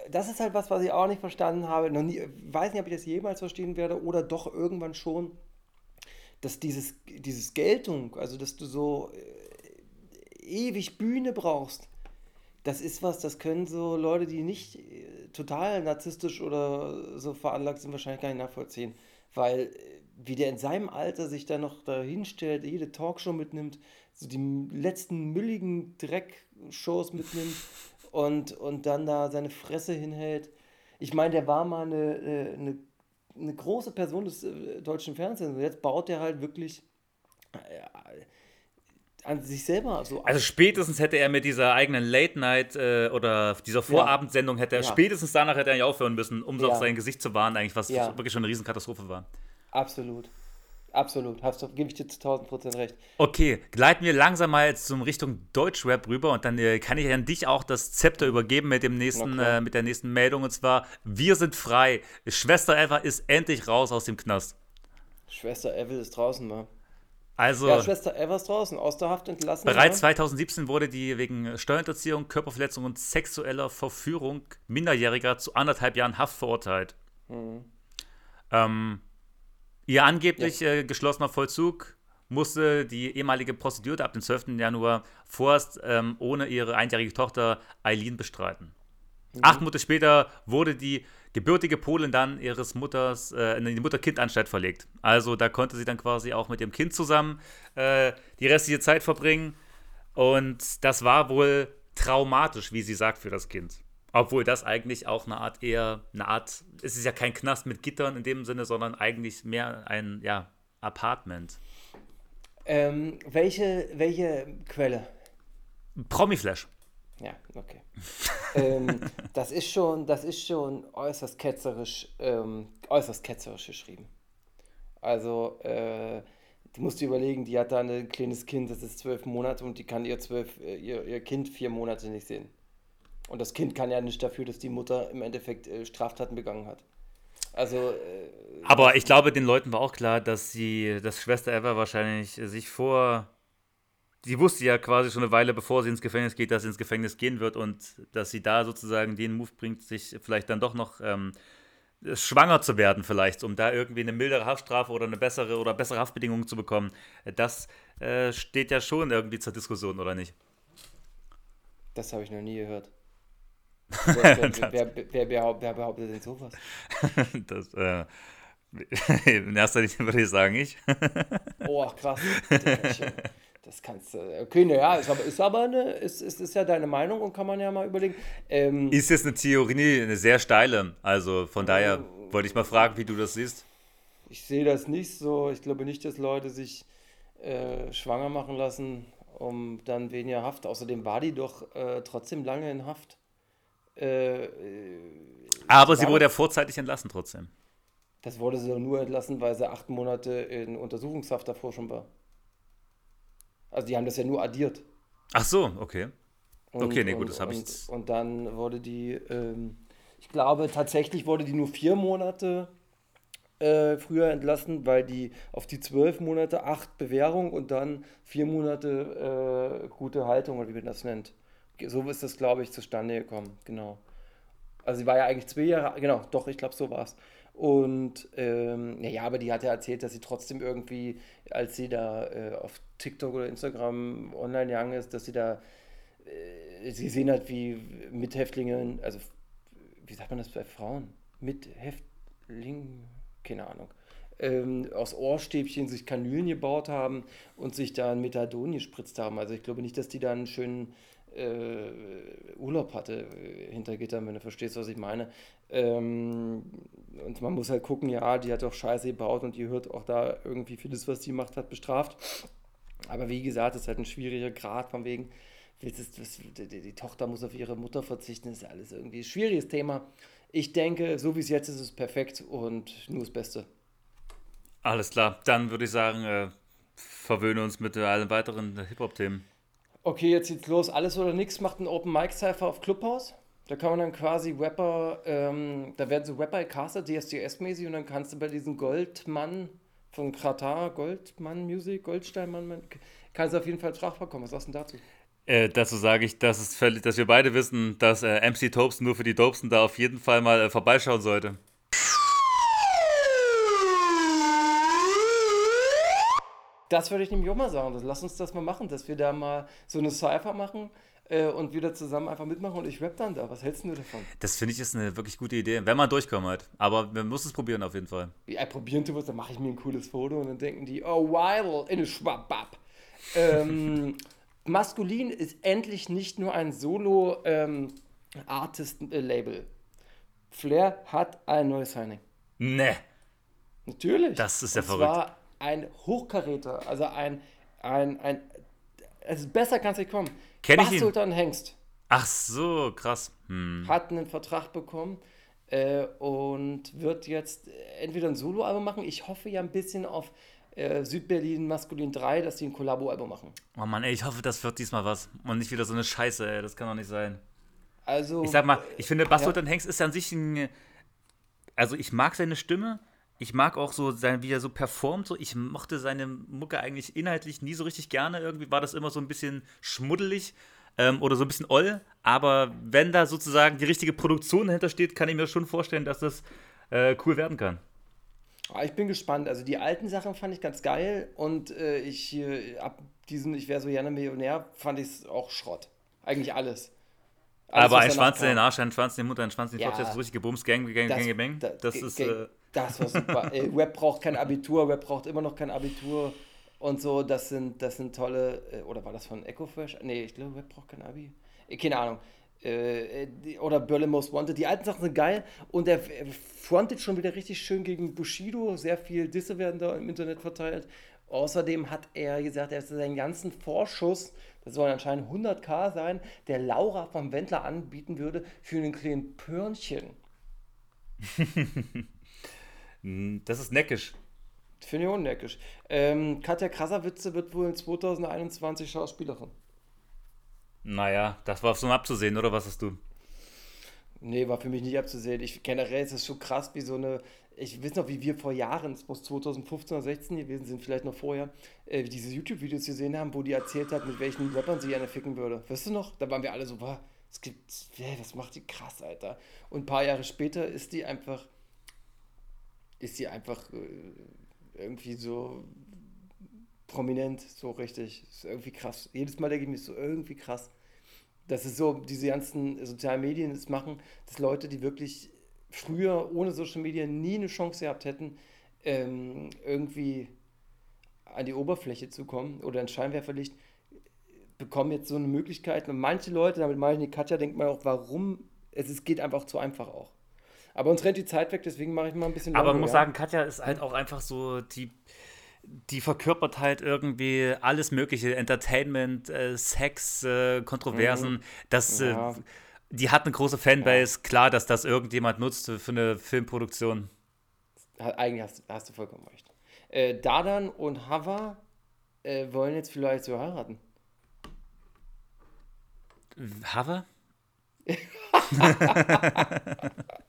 Das ist halt was, was ich auch nicht verstanden habe. Noch nie, weiß nicht, ob ich das jemals verstehen werde oder doch irgendwann schon, dass dieses, dieses Geltung, also dass du so äh, ewig Bühne brauchst, das ist was, das können so Leute, die nicht äh, total narzisstisch oder so veranlagt sind, wahrscheinlich gar nicht nachvollziehen. Weil, äh, wie der in seinem Alter sich da noch da hinstellt, jede Talkshow mitnimmt, so die letzten mülligen Dreckshows mitnimmt und, und dann da seine Fresse hinhält. Ich meine, der war mal eine, äh, eine, eine große Person des äh, deutschen Fernsehens und jetzt baut er halt wirklich äh, an sich selber so. Also spätestens hätte er mit dieser eigenen Late Night äh, oder dieser Vorabendsendung hätte er Ja. spätestens danach hätte er eigentlich aufhören müssen, um so Ja. auf sein Gesicht zu warnen, eigentlich was Ja. wirklich schon eine Riesenkatastrophe war. Absolut. Absolut. Hast du, gebe ich dir zu 1000 Prozent recht. Okay, gleiten wir langsam mal jetzt zum Richtung Deutschrap rüber und dann äh, kann ich an dich auch das Zepter übergeben mit dem nächsten, äh, mit der nächsten Meldung und zwar Wir sind frei. Schwester Eva ist endlich raus aus dem Knast. Schwester Evel ist draußen, wa? Also Ja, Schwester Eva ist draußen, aus der Haft entlassen. Bereits wa? 2017 wurde die wegen Steuerhinterziehung, Körperverletzung und sexueller Verführung Minderjähriger zu anderthalb Jahren Haft verurteilt. Mhm. Ähm, ihr angeblich äh, geschlossener Vollzug musste die ehemalige Prostituierte ab dem 12. Januar vorerst ähm, ohne ihre einjährige Tochter Eileen bestreiten. Mhm. Acht Monate später wurde die gebürtige Polin dann ihres Mutters äh, in die Mutter-Kind-Anstalt verlegt. Also da konnte sie dann quasi auch mit dem Kind zusammen äh, die restliche Zeit verbringen. Und das war wohl traumatisch, wie sie sagt, für das Kind. Obwohl das eigentlich auch eine Art eher, eine Art, es ist ja kein Knast mit Gittern in dem Sinne, sondern eigentlich mehr ein, ja, Apartment. Ähm, welche, welche Quelle? Promiflash. Ja, okay. ähm, das ist schon, das ist schon äußerst ketzerisch, ähm, äußerst ketzerisch geschrieben. Also, äh, du musst dir überlegen, die hat da ein kleines Kind, das ist zwölf Monate und die kann ihr zwölf, äh, ihr, ihr Kind vier Monate nicht sehen. Und das Kind kann ja nicht dafür, dass die Mutter im Endeffekt äh, Straftaten begangen hat. Also, äh, Aber ich glaube, den Leuten war auch klar, dass sie, dass Schwester Eva wahrscheinlich sich vor. Sie wusste ja quasi schon eine Weile, bevor sie ins Gefängnis geht, dass sie ins Gefängnis gehen wird und dass sie da sozusagen den Move bringt, sich vielleicht dann doch noch ähm, schwanger zu werden, vielleicht, um da irgendwie eine mildere Haftstrafe oder eine bessere oder bessere Haftbedingungen zu bekommen. Das äh, steht ja schon irgendwie zur Diskussion, oder nicht? das habe ich noch nie gehört. wer, wer, wer, wer, behaupt, wer behauptet denn sowas? Das, äh, in erster Linie würde ich sagen, ich. Oh, krass. Das kannst du. Okay, naja, ist aber, ist aber eine, ist, ist, ist ja deine Meinung und kann man ja mal überlegen. Ähm, Ist jetzt eine Theorie, eine sehr steile. Also von daher wollte ich mal fragen, wie du das siehst. ich sehe das nicht so. Ich glaube nicht, dass Leute sich äh, schwanger machen lassen, um dann weniger Haft. Außerdem war die doch äh, trotzdem lange in Haft. Äh, äh, Aber sie wurde ja vorzeitig entlassen trotzdem. das wurde sie doch nur entlassen, weil sie acht Monate in Untersuchungshaft davor schon war. Also die haben das ja nur addiert. Ach so, okay. Und, Okay, nee, gut, das hab ich und, und dann wurde die, ähm, ich glaube tatsächlich wurde die nur vier Monate äh, früher entlassen, weil die auf die zwölf Monate acht Bewährung und dann vier Monate äh, gute Haltung, oder wie man das nennt. So ist das, glaube ich, zustande gekommen, genau. Also sie war ja eigentlich zwei Jahre, genau, doch, ich glaube, so war es. Und ähm, ja, aber die hat ja erzählt, dass sie trotzdem irgendwie, als sie da äh, auf TikTok oder Instagram online gegangen ist, dass sie da äh, sie gesehen hat, wie Mithäftlinge, also wie sagt man das bei Frauen? mit Häftling, keine Ahnung, ähm, aus Ohrstäbchen sich Kanülen gebaut haben und sich da ein Methadon gespritzt haben. Also ich glaube nicht, dass die da einen schönen äh, Urlaub hatte äh, hinter Gittern, wenn du verstehst, was ich meine. Ähm, und man muss halt gucken, ja, die hat doch Scheiße gebaut und die hört auch da irgendwie das, was die gemacht hat, bestraft. Aber wie gesagt, das ist halt ein schwieriger Grad von wegen, ist, das, die, die, Tochter muss auf ihre Mutter verzichten, ist alles irgendwie ein schwieriges Thema. Ich denke, so wie es jetzt ist, ist es perfekt und nur das Beste. Alles klar, dann würde ich sagen, äh, verwöhnen uns mit allen weiteren Hip-Hop-Themen. Okay, jetzt geht's los. Alles oder nichts macht ein Open Mic Cypher auf Clubhouse. Da kann man dann quasi Rapper, ähm, da werden so Rapper gecastet, DSDS-mäßig, und dann kannst du bei diesem Goldmann von Kratar, Goldmann Music, Goldsteinmann, kannst du auf jeden Fall strafbar kommen. Was sagst du denn dazu? Äh, dazu sage ich, dass, es dass wir beide wissen, dass äh, MC Topes nur für die Dopesen da auf jeden Fall mal äh, vorbeischauen sollte. Das würde ich nämlich auch mal sagen. Das, lass uns das mal machen, dass wir da mal so eine Cypher machen äh, und wieder zusammen einfach mitmachen und ich rap dann da. Was hältst du davon? Das finde ich ist eine wirklich gute Idee, wenn man durchkommt halt. Aber wir müssen es probieren auf jeden Fall. Ja, probieren tun wir dann mache ich mir ein cooles Foto und dann denken die, oh, wild, in a schwabab. ähm, Maskulin ist endlich nicht nur ein Solo-Artist-Label. Ähm, Flair hat ein neues Signing. Ne. Natürlich. Das ist ja und verrückt. Zwar ein Hochkaräter, also ein, ein, ein, also besser kann es nicht kommen. Kenn ich ihn? Sultan Hengst Ach so, krass. Hm. hat einen Vertrag bekommen äh, und wird jetzt entweder ein Soloalbum machen. Ich hoffe ja ein bisschen auf äh, Südberlin Maskulin 3, dass die ein Kollabo-Album machen. Oh Mann, ey, ich hoffe, das wird diesmal was. Und nicht wieder so eine Scheiße, ey. Das kann doch nicht sein. Also, Ich sag mal, ich finde, Bass ja. Sultan Hengst ist ja an sich ein. Also, ich mag seine Stimme. Ich mag auch so, sein, wie er so performt. So. Ich mochte seine Mucke eigentlich inhaltlich nie so richtig gerne. Irgendwie war das immer so ein bisschen schmuddelig ähm, oder so ein bisschen oll. Aber wenn da sozusagen die richtige Produktion dahinter steht, kann ich mir schon vorstellen, dass das äh, cool werden kann. Ah, Ich bin gespannt. Also die alten Sachen fand ich ganz geil und äh, ich äh, ab diesem Ich wäre so gerne Millionär fand ich es auch Schrott. Eigentlich alles. Alles, Aber ein Schwanz in den. Arsch, ein Schwanz in die Mutter, ein Schwanz in die Ja. Das ist richtig gebumst, Gang, Gang, Das- Gang, Bang. da- Das ge- ist. Äh, Das war super. Ey, Rap braucht kein Abitur, Rap braucht immer noch kein Abitur und so. Das sind, das sind tolle. äh, Oder war das von Echo Fresh? Nee, ich glaube, Rap braucht kein Abi. Äh, Keine Ahnung. Äh, Oder Berlin Most Wanted. Die alten Sachen sind geil und er frontet schon wieder richtig schön gegen Bushido. Sehr viel Disse werden da im Internet verteilt. Außerdem hat er gesagt, er seinen ganzen Vorschuss, das sollen anscheinend 100k sein, der Laura vom Wendler anbieten würde für einen kleinen Pörnchen. das ist neckisch. Finde ich unneckisch. Ähm, Katja Krasavice wird wohl in 2021 Schauspielerin. Naja, das war so abzusehen, oder was hast du? Nee, war für mich nicht abzusehen. Ich, generell ist es so krass, wie so eine. Ich weiß noch, wie wir vor Jahren, es muss 2015 oder 16 gewesen sind, vielleicht noch vorher, äh, diese YouTube-Videos gesehen haben, wo die erzählt hat, mit welchen Rappern sie gerne ficken würde. Weißt du noch? Da waren wir alle so, wow, es gibt. Hä, was macht die krass, Alter? Und ein paar Jahre später ist die einfach. Ist sie einfach äh, irgendwie so prominent, so richtig. Ist irgendwie krass. Jedes Mal denke ich mir so irgendwie krass. Das ist so, diese ganzen sozialen Medien das machen, dass Leute, die wirklich früher ohne Social Media nie eine Chance gehabt hätten, ähm, irgendwie an die Oberfläche zu kommen oder ein Scheinwerferlicht, bekommen jetzt so eine Möglichkeit. Und manche Leute, damit meine ich Katja, denkt man auch, warum, es ist, geht einfach zu einfach auch. Aber uns rennt die Zeit weg, deswegen mache ich mal ein bisschen Aber man muss ja? sagen, Katja ist halt auch einfach so, die, die verkörpert halt irgendwie alles Mögliche, Entertainment, äh, Sex, äh, Kontroversen. Das, Mhm. Ja. äh, die hat eine große Fanbase. Klar, dass das irgendjemand nutzt für eine Filmproduktion. Eigentlich hast, hast du vollkommen recht. Äh, Dadan und Hava äh, wollen jetzt vielleicht so heiraten. Hava?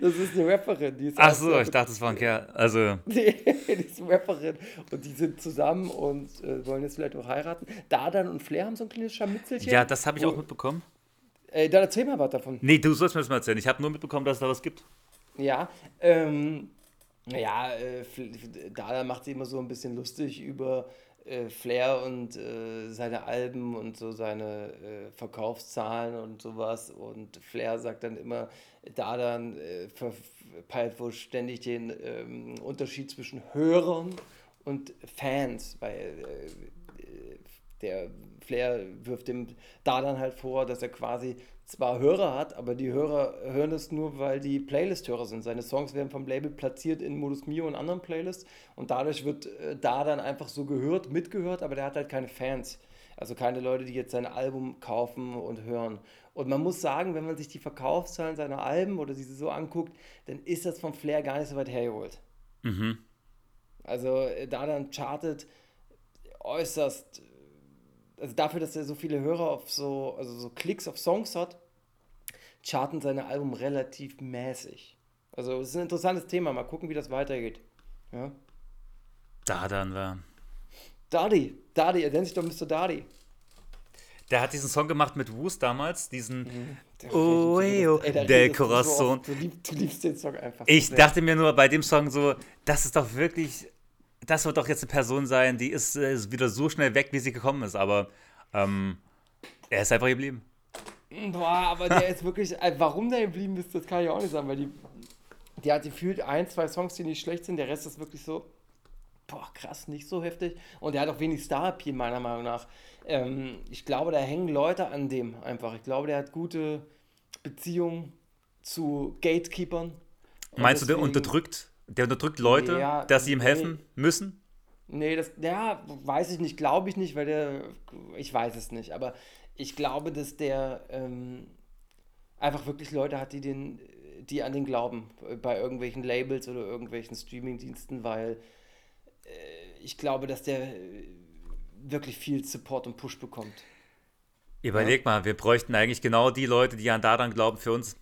Das ist eine Rapperin, die ist Ach so, ich dachte, das war ein Kerl. Also, Nee, die ist eine Rapperin und die sind zusammen und äh, wollen jetzt vielleicht auch heiraten. Dadan und Flair haben so ein kleines Scharmützelchen. ja, das habe ich Wo- auch mitbekommen. Äh, dann erzähl mal was davon. Nee, du sollst mir das mal erzählen. Ich habe nur mitbekommen, dass es da was gibt. Ja, ähm, naja, äh, Dadan macht sich immer so ein bisschen lustig über äh, Flair und äh, seine Alben und so seine äh, Verkaufszahlen und sowas. Und Flair sagt dann immer, Dadan äh, ver peilt wohl ständig den ähm, Unterschied zwischen Hörern und Fans, weil äh, der Flair wirft dem da dann halt vor, dass er quasi zwar Hörer hat, aber die Hörer hören es nur, weil die Playlist-Hörer sind. Seine Songs werden vom Label platziert in Modus Mio und anderen Playlists und dadurch wird äh, da dann einfach so gehört, mitgehört, aber der hat halt keine Fans. Also keine Leute, die jetzt sein Album kaufen und hören. Und man muss sagen, wenn man sich die Verkaufszahlen seiner Alben oder diese so anguckt, dann ist das vom Flair gar nicht so weit hergeholt. Mhm. Also äh, da dann chartet äußerst, also dafür, dass er so viele Hörer auf so, also so Klicks auf Songs hat, charten seine Alben relativ mäßig. Also es ist ein interessantes Thema, mal gucken, wie das weitergeht. Ja. Da dann war. Daddy, Daddy, er nennt sich doch Mr. Daddy. Der hat diesen Song gemacht mit Woos damals, diesen Mhm. Oh, ey, oh, Ey, so Corazon. oft. Du, lieb, du liebst den Song einfach. Ich so dachte mir nur bei dem Song so, das ist doch wirklich, das wird doch jetzt eine Person sein, die ist, äh, ist wieder so schnell weg, wie sie gekommen ist, aber ähm, er ist einfach geblieben. Boah, aber der ist wirklich, äh, warum der geblieben ist, das kann ich auch nicht sagen, weil die, die hat gefühlt ein, zwei Songs, die nicht schlecht sind, der Rest ist wirklich so, boah, krass, nicht so heftig. Und der hat auch wenig Star-Appeal, meiner Meinung nach. Ähm, ich glaube, da hängen Leute an dem einfach. Ich glaube, der hat gute Beziehungen zu Gatekeepern. Meinst du, der deswegen- unterdrückt, der unterdrückt Leute, Ja, dass sie ihm nee. helfen müssen? Nee, das, ja, weiß ich nicht, glaube ich nicht, weil der, ich weiß es nicht, aber ich glaube, dass der ähm, einfach wirklich Leute hat, die den, die an den glauben, bei irgendwelchen Labels oder irgendwelchen Streamingdiensten, weil äh, ich glaube, dass der äh, wirklich viel Support und Push bekommt. Überleg mal, wir bräuchten eigentlich genau die Leute, die an Daran glauben für uns.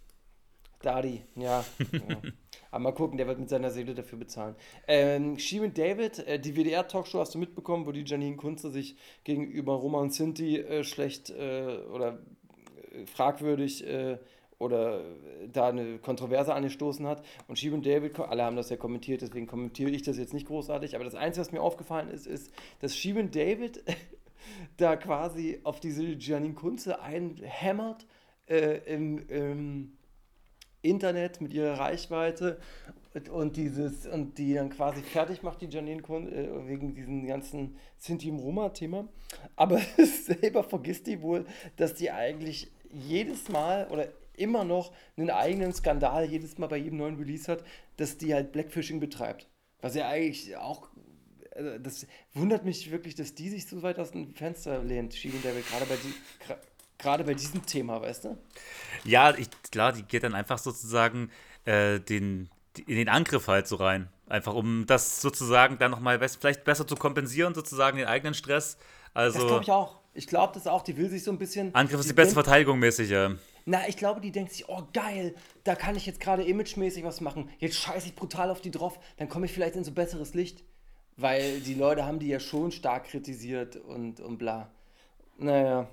Dadi, ja. ja. Aber mal gucken, der wird mit seiner Seele dafür bezahlen. Ähm, Shirin David, äh, die WDR-Talkshow hast du mitbekommen, wo die Janine Kunze sich gegenüber Roma und Sinti äh, schlecht äh, oder äh, fragwürdig äh, oder äh, da eine Kontroverse angestoßen hat. Und Shirin David, ko- alle haben das ja kommentiert, deswegen kommentiere ich das jetzt nicht großartig. Aber das Einzige, was mir aufgefallen ist, ist, dass Shirin David da quasi auf diese Janine Kunze einhämmert äh, im, im Internet mit ihrer Reichweite und, und dieses und die dann quasi fertig macht, die Janine Kun, äh, wegen diesem ganzen Sinti im Roma-Thema. Aber selber vergisst die wohl, dass die eigentlich jedes Mal oder immer noch einen eigenen Skandal jedes Mal bei jedem neuen Release hat, dass die halt Blackfishing betreibt. Was ja eigentlich auch also das wundert mich wirklich, dass die sich so weit aus dem Fenster lehnt, Shirin David, gerade bei, die, gerade bei diesem Thema, weißt du? Ja, ich, klar, die geht dann einfach sozusagen äh, den, in den Angriff halt so rein. Einfach um das sozusagen dann nochmal vielleicht besser zu kompensieren, sozusagen den eigenen Stress. Das Also glaube ich auch. Ich glaube das auch. Die will sich so ein bisschen. Angriff ist die die beste Verteidigung mäßig, ja. Na, ich glaube, die denkt sich, oh geil, da kann ich jetzt gerade imagemäßig was machen. Jetzt scheiße ich brutal auf die drauf, dann komme ich vielleicht in so besseres Licht. Weil die Leute haben die ja schon stark kritisiert und, und bla. Naja,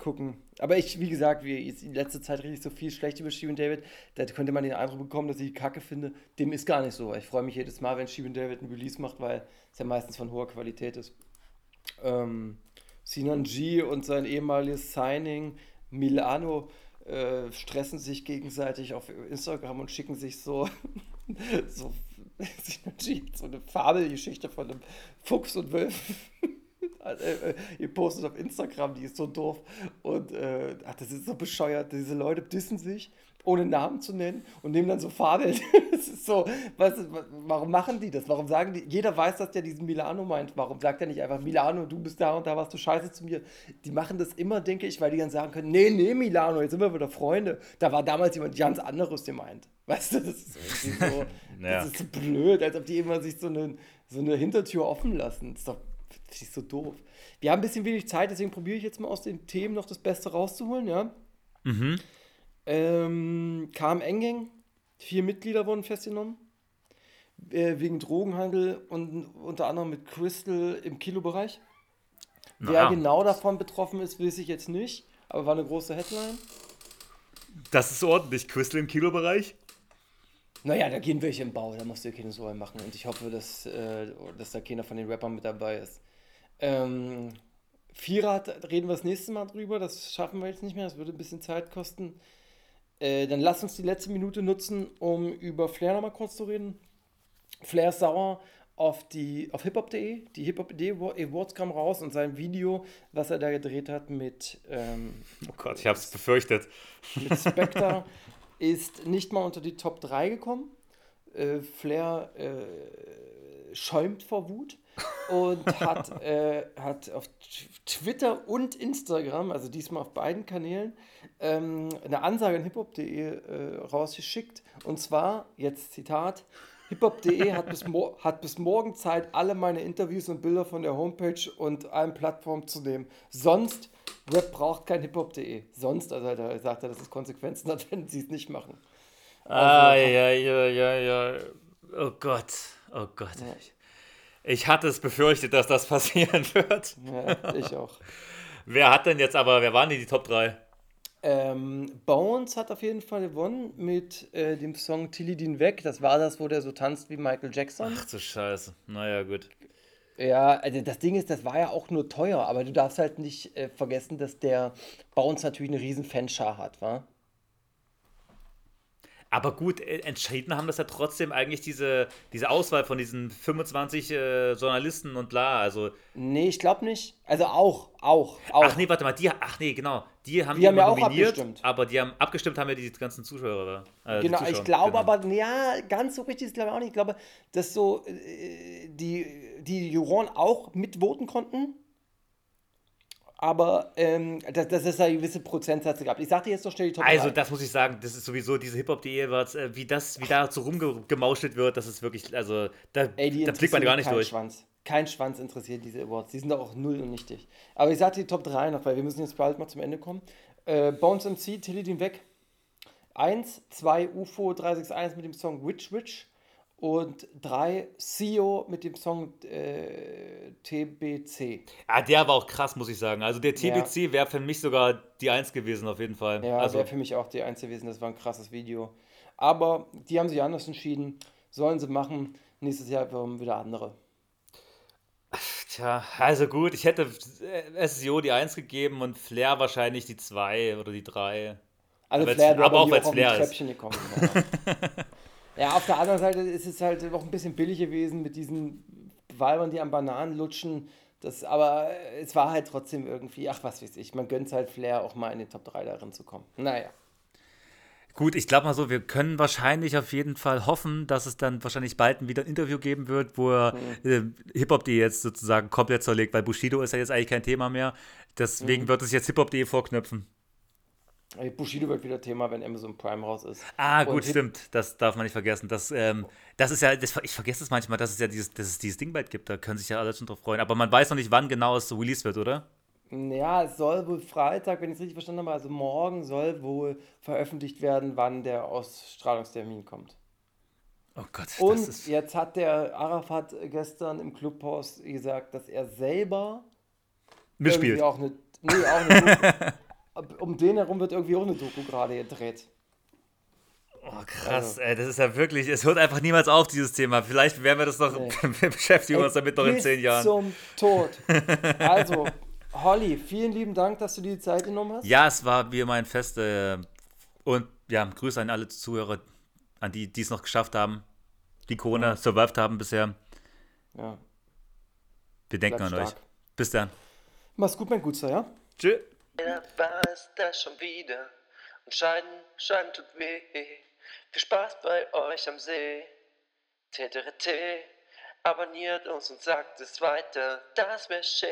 gucken. Aber ich, wie gesagt, wie jetzt in letzter Zeit ich so viel schlecht über Steven David, da könnte man den Eindruck bekommen, dass ich die Kacke finde. Dem ist gar nicht so. Ich freue mich jedes Mal, wenn Steven David ein Release macht, weil es ja meistens von hoher Qualität ist. Ähm, Sinan G und sein ehemaliges Signing Milano äh, stressen sich gegenseitig auf Instagram und schicken sich so, so so eine Fabelgeschichte von einem Fuchs und Wölfen. Also, äh, äh, ihr postet auf Instagram, die ist so doof. Und äh, ach, das ist so bescheuert. Diese Leute dissen sich, ohne Namen zu nennen und nehmen dann so Fabeln. das ist so, was, warum machen die das? Warum sagen die, jeder weiß, dass der diesen Milano meint. Warum sagt er nicht einfach, Milano, du bist da und da warst du scheiße zu mir? Die machen das immer, denke ich, weil die dann sagen können, nee, nee, Milano, jetzt sind wir wieder Freunde. Da war damals jemand ganz anderes, der meint. Weißt du, das ist so, Ja. das ist so blöd, als ob die immer sich so eine, so eine Hintertür offen lassen. Das ist doch das ist so doof. Wir haben ein bisschen wenig Zeit, deswegen probiere ich jetzt mal aus den Themen noch das Beste rauszuholen, ja. Mhm. Ähm, KM Engeng, vier Mitglieder wurden festgenommen. Äh, wegen Drogenhandel und unter anderem mit Crystal im Kilobereich. Wer Naja, genau davon betroffen ist, weiß ich jetzt nicht, aber war eine große Headline. Das ist ordentlich. Crystal im Kilobereich? Naja, da gehen welche im Bau, da musst du dir keine Sorgen machen. Und ich hoffe, dass, äh, dass da keiner von den Rappern mit dabei ist. Ähm, Vierrad reden wir das nächste Mal drüber, das schaffen wir jetzt nicht mehr, das würde ein bisschen Zeit kosten. Äh, dann lass uns die letzte Minute nutzen, um über Flair nochmal kurz zu reden. Flair ist sauer auf, die, auf hiphop.de. Die Hip-Hop.de Awards kam raus und sein Video, was er da gedreht hat mit, ähm, Oh Gott, ich habe es befürchtet. mit Spectre, ist nicht mal unter die Top 3 gekommen. Äh, Flair äh, schäumt vor Wut und hat, äh, hat auf Twitter und Instagram, also diesmal auf beiden Kanälen, ähm, eine Ansage an hiphop.de äh, rausgeschickt. Und zwar, jetzt Zitat, hiphop.de hat, bis hat bis morgen Zeit, alle meine Interviews und Bilder von der Homepage und allen Plattformen zu nehmen. Sonst, Rap braucht kein hiphop.de. Sonst, also da sagt er, dass es Konsequenzen hat, wenn sie es nicht machen. Ah, ja, ja, ja, ja. Oh Gott, oh Gott. Ich, ich hatte es befürchtet, dass das passieren wird. Ja, ich auch. Wer hat denn jetzt aber, wer waren denn die Top 3? Ähm, Bones hat auf jeden Fall gewonnen mit äh, dem Song Tilly Dean weg. Das war das, wo der so tanzt wie Michael Jackson. Ach du Scheiße. Naja, gut. Ja, also das Ding ist, das war ja auch nur teuer, aber du darfst halt nicht äh, vergessen, dass der Bones natürlich eine riesen Fanschar hat, wa? Aber gut, äh, entschieden haben das ja trotzdem eigentlich diese, diese Auswahl von diesen 25 äh, Journalisten und bla. Also, Nee, ich glaube nicht. Also auch, auch, auch. ach nee, warte mal, die, ach nee, genau. Die haben Die haben ja auch nominiert, abgestimmt. aber die haben abgestimmt, haben ja die ganzen Zuschauer. Äh, Genau, ich Zuschauer, glaube genau. aber, ja, ganz so richtig ist glaube ich auch nicht. Ich glaube, dass so äh, die, die Juroren auch mitvoten konnten. Aber ähm, dass, dass es da gewisse Prozentsätze gab. Ich sagte jetzt doch schnell die Top Also, 3. das muss ich sagen, das ist sowieso diese Hip-Hop.de, äh, wie das, wie da so rumgemauschelt wird, das ist wirklich, also, da, Ey, da blickt man gar nicht durch. Schwanz. Kein Schwanz interessiert diese Awards. Die sind doch auch null und nichtig. Aber ich sagte die Top 3 noch, weil wir müssen jetzt bald mal zum Ende kommen. Äh, Bones MC, Tilly den weg. 1, 2 UFO 361 mit dem Song Witch Witch. Und 3 CEO mit dem Song äh, TBC. Ah, der war auch krass, muss ich sagen. Also, der TBC wäre für mich sogar die Eins gewesen, auf jeden Fall. Ja, also, wäre für mich auch die Einzige gewesen. Das war ein krasses Video. Aber die haben sich anders entschieden. Sollen sie machen. Nächstes Jahr haben wieder andere. Tja, also gut, ich hätte äh, SEO die Eins gegeben und Flair wahrscheinlich die Zwei oder die Drei. Also Aber Flair, jetzt- aber auch weil's auf Flair ist. Gekommen. Ja. ja, auf der anderen Seite ist es halt auch ein bisschen billig gewesen mit diesen Weibern, die am Bananen lutschen. Das, aber es war halt trotzdem irgendwie, ach was weiß ich, man gönnt es halt Flair auch mal in den Top 3 darin zu kommen. Naja. Gut, ich glaube mal so, wir können wahrscheinlich auf jeden Fall hoffen, dass es dann wahrscheinlich bald wieder ein Interview geben wird, wo er Mhm. äh, Hip-Hop.de jetzt sozusagen komplett zerlegt, weil Bushido ist ja jetzt eigentlich kein Thema mehr. Mhm. Deswegen wird es jetzt Hip-Hop.de vorknöpfen. Bushido wird wieder Thema, wenn Amazon Prime raus ist. Ah, gut, Hip- stimmt. Das darf man nicht vergessen. Das, ähm, das ist ja, das, ich vergesse es manchmal, dass es ja dieses, dass es dieses Ding bald gibt. Da können sich ja alle schon drauf freuen. Aber man weiß noch nicht, wann genau es so released wird, oder? Ja, es soll wohl Freitag, wenn ich es richtig verstanden habe, also morgen soll wohl veröffentlicht werden, wann der Ausstrahlungstermin kommt. Oh Gott, Und jetzt hat der Arafat gestern im Clubhaus gesagt, dass er selber Mitspielt. auch eine, nee, auch eine Doku, um den herum wird irgendwie auch eine Doku gerade gedreht. Oh, krass, Also- ey, das ist ja wirklich, es hört einfach niemals auf, dieses Thema. Vielleicht werden wir das noch, Nee. wir beschäftigen uns damit noch in Bis zehn Jahren. zum Tod. Also, Holly, vielen lieben Dank, dass du dir die Zeit genommen hast. Ja, es war wie mein Fest. Äh, und ja, Grüße an alle Zuhörer, an die, die es noch geschafft haben, die Corona survived haben bisher. Ja, Wir denken bleib an euch. stark. Bis dann. Mach's gut, mein Gutser, ja? Tschüss. Ja, war es das schon wieder? Und Scheiden, Scheiden tut weh. Viel Spaß bei euch am See. TTRT, abonniert uns und sagt es weiter, das wär schön.